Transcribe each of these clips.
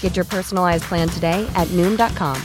Get your personalized plan today at Noom.com.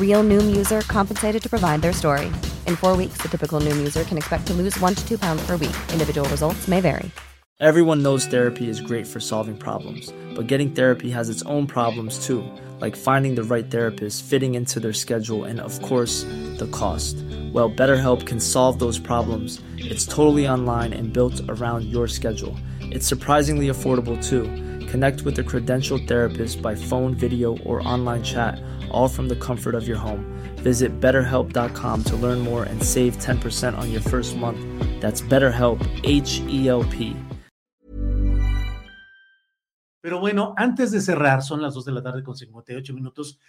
Real Noom user compensated to provide their story. In four weeks, the typical Noom user can expect to lose one to two pounds per week. Individual results may vary. Everyone knows therapy is great for solving problems, but getting therapy has its own problems too, like finding the right therapist, fitting into their schedule, and of course, the cost. Well, BetterHelp can solve those problems. It's totally online and built around your schedule. It's surprisingly affordable too. Connect with a credentialed therapist by phone, video, or online chat, all from the comfort of your home. Visit betterhelp.com to learn more and save 10% on your first month. That's BetterHelp, H E L P. Pero bueno, antes de cerrar, son las 2 de la tarde con 58 minutos.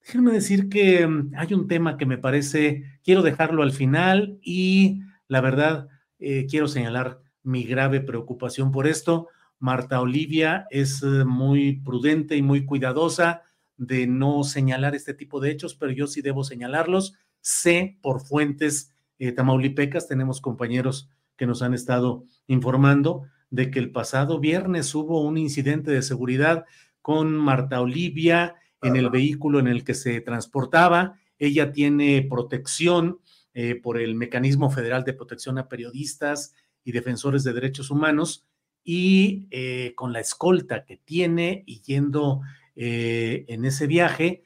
Déjenme decir que mm, hay un tema que me parece, quiero dejarlo al final y la verdad, eh, quiero señalar mi grave preocupación por esto. Marta Olivia es eh, muy prudente y muy cuidadosa de no señalar este tipo de hechos, pero yo sí debo señalarlos. Sé por fuentes eh, tamaulipecas, tenemos compañeros que nos han estado informando de que el pasado viernes hubo un incidente de seguridad con Marta Olivia en el vehículo en el que se transportaba. Ella tiene protección eh, por el Mecanismo Federal de Protección a Periodistas y Defensores de Derechos Humanos y eh, con la escolta que tiene y yendo eh, en ese viaje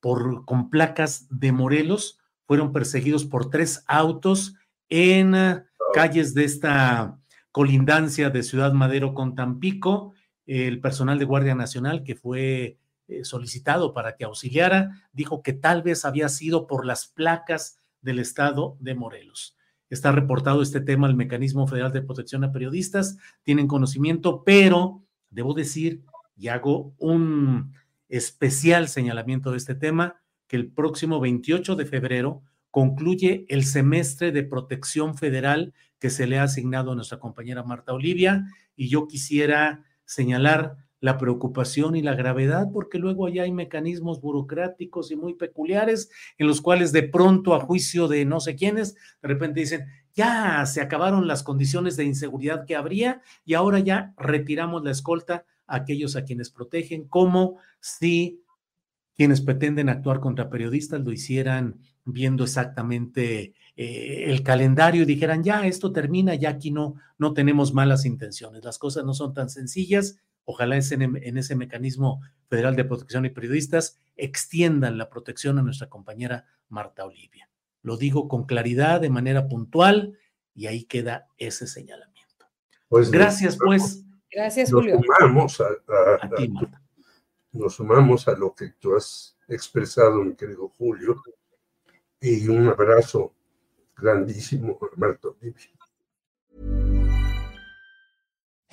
por, con placas de Morelos, fueron perseguidos por tres autos en calles de esta colindancia de Ciudad Madero con Tampico, el personal de Guardia Nacional que fue eh, solicitado para que auxiliara, dijo que tal vez había sido por las placas del estado de Morelos. Está reportado este tema al Mecanismo Federal de Protección a Periodistas, tienen conocimiento, pero debo decir, y hago un especial señalamiento de este tema, que el próximo 28 de febrero concluye el semestre de protección federal que se le ha asignado a nuestra compañera Marta Olivia. Y yo quisiera señalar la preocupación y la gravedad, porque luego allá hay mecanismos burocráticos y muy peculiares en los cuales de pronto a juicio de no sé quiénes, de repente dicen, ya se acabaron las condiciones de inseguridad que habría y ahora ya retiramos la escolta a aquellos a quienes protegen, como si quienes pretenden actuar contra periodistas lo hicieran viendo exactamente eh, el calendario y dijeran, ya, esto termina, ya aquí no, no tenemos malas intenciones, las cosas no son tan sencillas, ojalá en, en ese mecanismo federal de protección y periodistas extiendan la protección a nuestra compañera Marta Olivia. Lo digo con claridad, de manera puntual, y ahí queda ese señalamiento. Pues Gracias, pues. Gracias, Julio. Sumamos a, ti, Marta. Nos sumamos a lo que tú has expresado, mi querido Julio, y un abrazo grandísimo, Marto.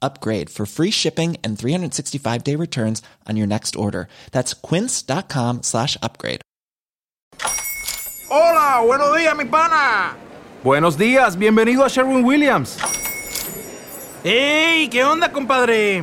upgrade for free shipping and 365 day returns on your next order. That's quince.com slash upgrade. Hola, buenos días, mi pana. Buenos días, bienvenido a Sherwin Williams. ¡Ey! ¿Qué onda, compadre?